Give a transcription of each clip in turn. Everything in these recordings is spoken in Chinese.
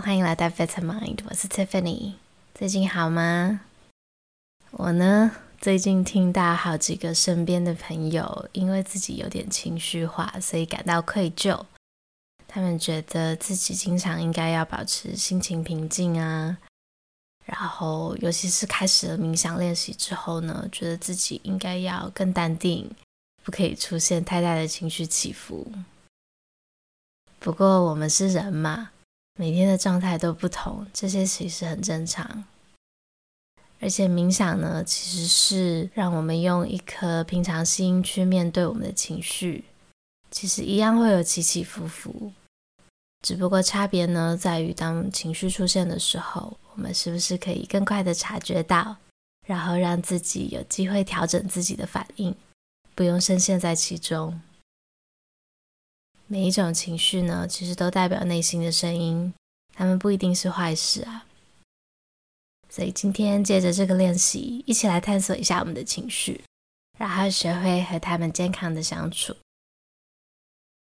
欢迎来到 Vitamind，我是 Tiffany。最近好吗？我呢，最近听到好几个身边的朋友因为自己有点情绪化，所以感到愧疚。他们觉得自己经常应该要保持心情平静啊，然后尤其是开始了冥想练习之后呢，觉得自己应该要更淡定，不可以出现太大的情绪起伏。不过我们是人嘛。每天的状态都不同，这些其实很正常。而且冥想呢，其实是让我们用一颗平常心去面对我们的情绪，其实一样会有起起伏伏。只不过差别呢，在于当情绪出现的时候，我们是不是可以更快的察觉到，然后让自己有机会调整自己的反应，不用深陷在其中。每一种情绪呢，其实都代表内心的声音，它们不一定是坏事啊。所以今天借着这个练习，一起来探索一下我们的情绪，然后学会和他们健康的相处。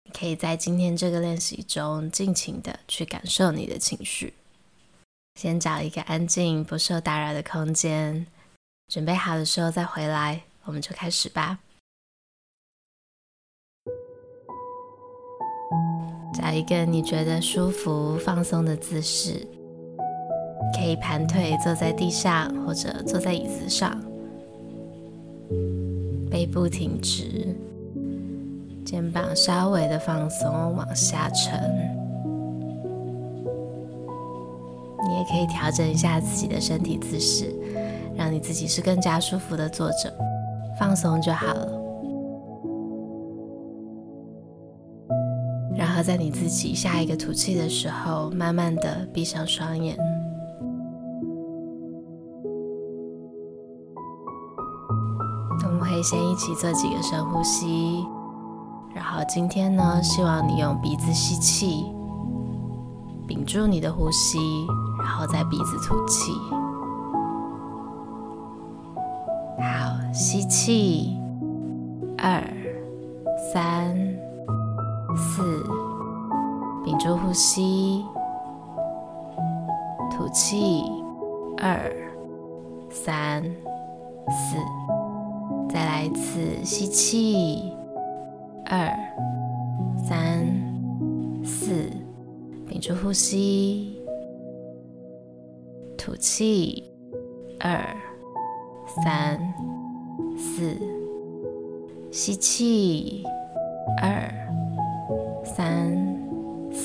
你可以在今天这个练习中尽情的去感受你的情绪。先找一个安静、不受打扰的空间，准备好的时候再回来，我们就开始吧。找一个你觉得舒服、放松的姿势，可以盘腿坐在地上，或者坐在椅子上，背部挺直，肩膀稍微的放松往下沉。你也可以调整一下自己的身体姿势，让你自己是更加舒服的坐着，放松就好了。后在你自己下一个吐气的时候，慢慢的闭上双眼。我们可以先一起做几个深呼吸，然后今天呢，希望你用鼻子吸气，屏住你的呼吸，然后在鼻子吐气。好，吸气，二，三。四，屏住呼吸，吐气，二、三、四，再来一次，吸气，二、三、四，屏住呼吸，吐气，二、三、四，吸气，二。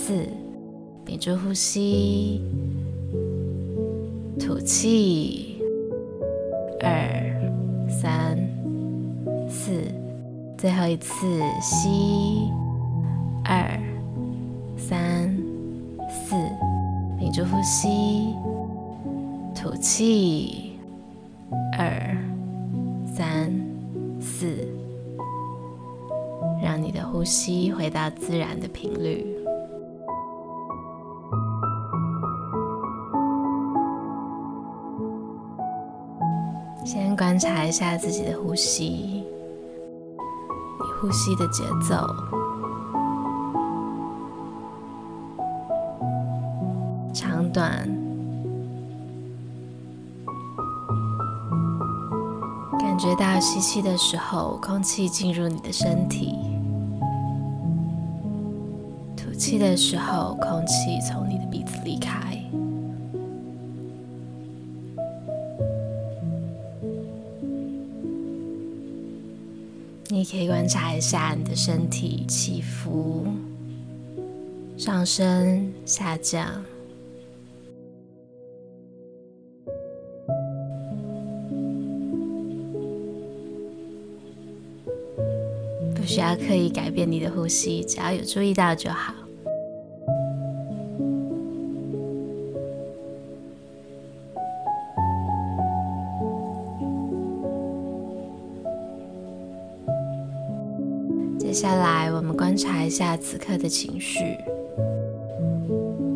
四，屏住呼吸，吐气，二、三、四，最后一次吸，二、三、四，屏住呼吸，吐气，二、三、四。让你的呼吸回到自然的频率。先观察一下自己的呼吸，你呼吸的节奏，长短，感觉到吸气的时候，空气进入你的身体。吐气的时候，空气从你的鼻子离开。你可以观察一下你的身体起伏、上升、下降，不需要刻意改变你的呼吸，只要有注意到就好。接下来我们观察一下此刻的情绪。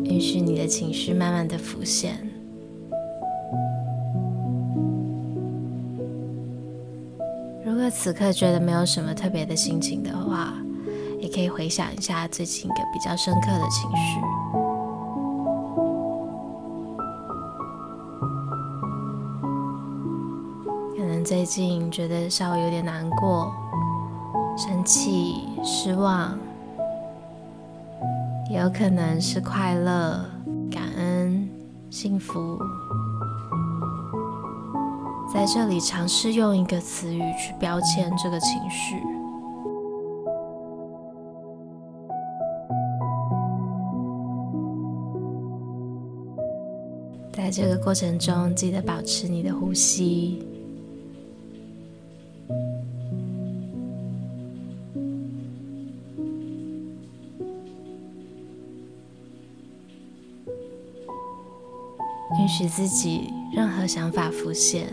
允许你的情绪慢慢的浮现。如果此刻觉得没有什么特别的心情的话也可以回想一下最近一个比较深刻的情绪。可能最近觉得稍微有点难过生气、失望，也有可能是快乐、感恩、幸福。在这里尝试用一个词语去标签这个情绪，在这个过程中，记得保持你的呼吸。自己任何想法浮现。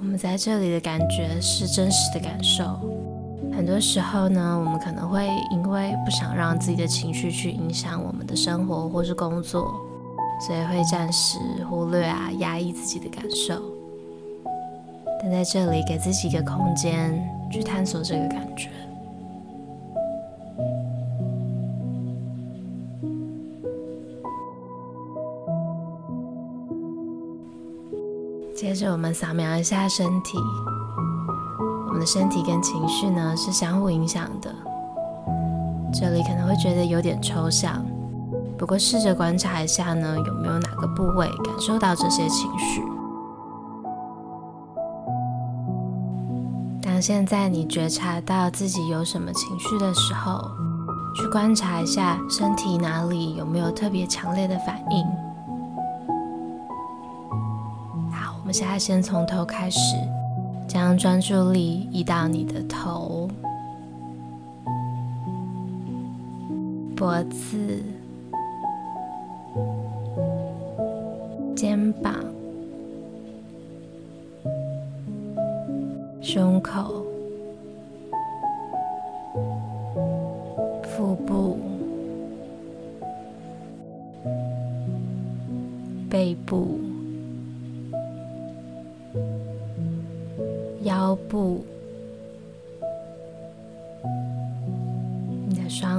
我们在这里的感觉是真实的感受。很多时候呢，我们可能会因为不想让自己的情绪去影响我们的生活或是工作，所以会暂时忽略啊、压抑自己的感受。但在这里，给自己一个空间去探索这个感接着，我们扫描一下身体。我们的身体跟情绪呢是相互影响的。这里可能会觉得有点抽象，不过试着观察一下呢，有没有哪个部位感受到这些情绪？当现在你觉察到自己有什么情绪的时候，去观察一下身体哪里有没有特别强烈的反应。下先从头开始，将专注力移到你的头、脖子、肩膀、胸口、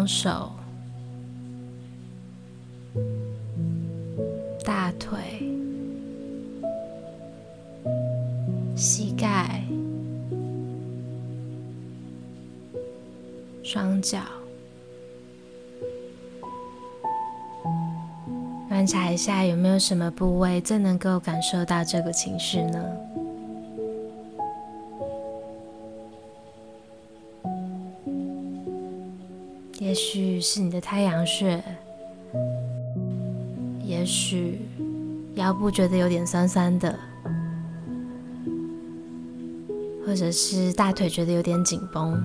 双手、大腿、膝盖、双脚，观察一下有没有什么部位最能够感受到这个情绪呢？也许是你的太阳穴，也许腰部觉得有点酸酸的，或者是大腿觉得有点紧绷，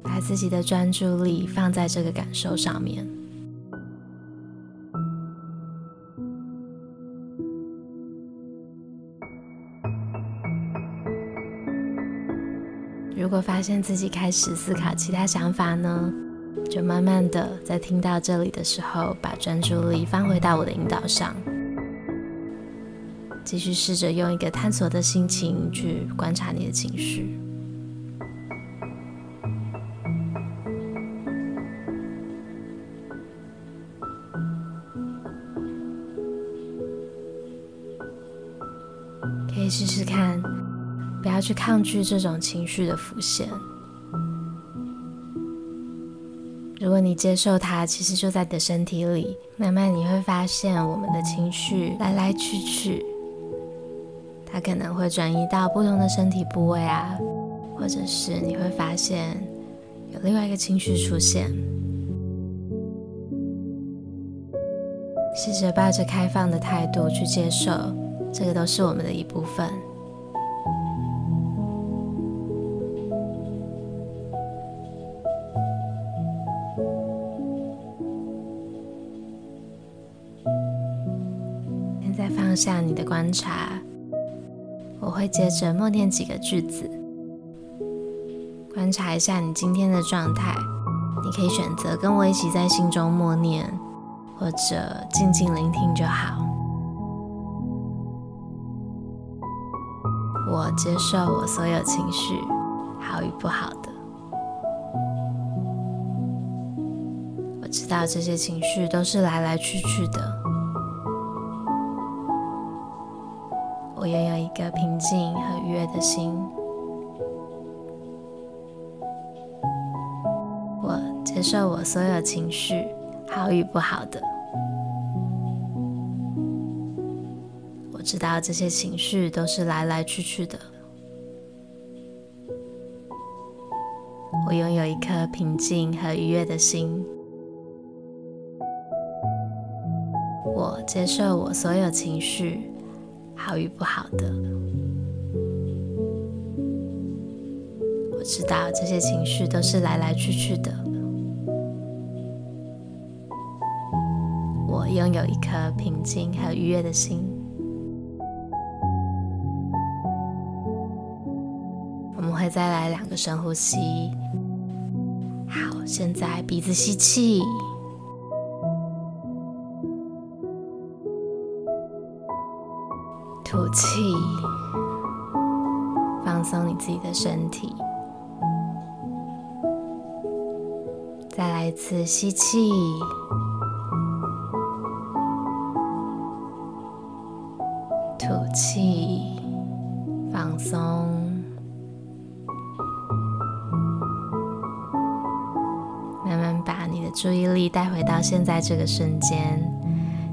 把自己的专注力放在这个感受上面。果发现自己开始思考其他想法呢，就慢慢的在听到这里的时候，把专注力放回到我的引导上，继续试着用一个探索的心情去观察你的情绪。去抗拒这种情绪的浮现。如果你接受它，其实就在你的身体里。慢慢你会发现，我们的情绪来来去去，它可能会转移到不同的身体部位啊，或者是你会发现有另外一个情绪出现。试着抱着开放的态度去接受，这个都是我们的一部分。下你的观察，我会接着默念几个句子，观察一下你今天的状态。你可以选择跟我一起在心中默念，或者静静聆听就好。我接受我所有情绪，好与不好的。我知道这些情绪都是来来去去的。一个平静和愉悦的心。我接受我所有情绪，好与不好的。我知道这些情绪都是来来去去的。我拥有一颗平静和愉悦的心。我接受我所有情绪，好与不好的。我知道这些情绪都是来来去去的。我拥有一颗平静和愉悦的心。我们会再来两个深呼吸。好，现在鼻子吸气，吐气，放松你自己的身体。再来一次吸气，吐气，放松。慢慢把你的注意力带回到现在这个瞬间，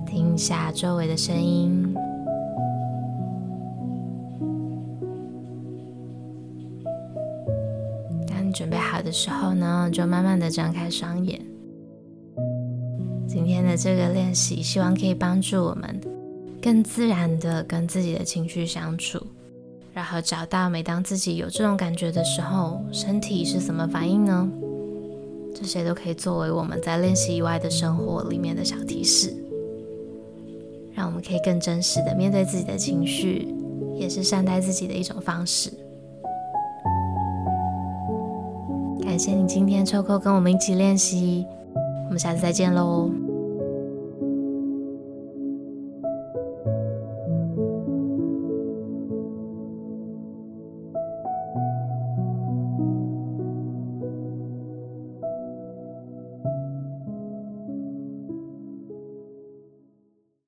听一下周围的声音。的时候呢，就慢慢的张开双眼。今天的这个练习，希望可以帮助我们更自然的跟自己的情绪相处，然后找到每当自己有这种感觉的时候，身体是什么反应呢？这些都可以作为我们在练习以外的生活里面的小提示，让我们可以更真实的面对自己的情绪，也是善待自己的一种方式。感谢你今天抽空跟我们一起练习，我们下次再见喽。